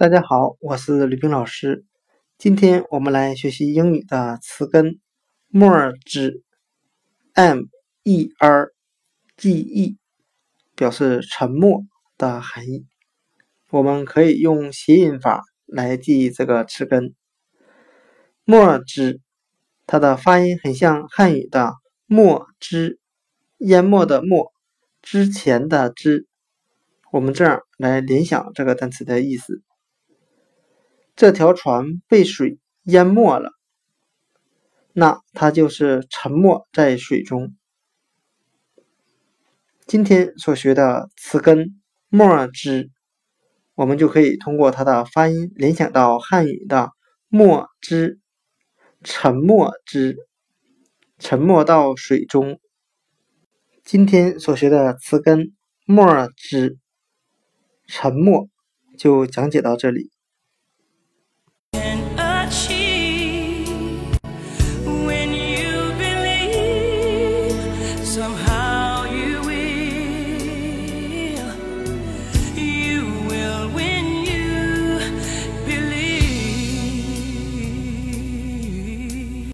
大家好，我是吕冰老师。今天我们来学习英语的词根 “more” 之 m e r g e，表示沉默的含义。我们可以用谐音法来记忆这个词根 “more”，它的发音很像汉语的“墨汁”，淹没的“没”，之前的“之”。我们这样来联想这个单词的意思：这条船被水淹没了，那它就是沉没在水中。今天所学的词根 “more” 之，我们就可以通过它的发音联想到汉语的“墨汁”，沉默之，沉没到水中。今天所学的词根 “more” 之。沉默，就讲解到这里。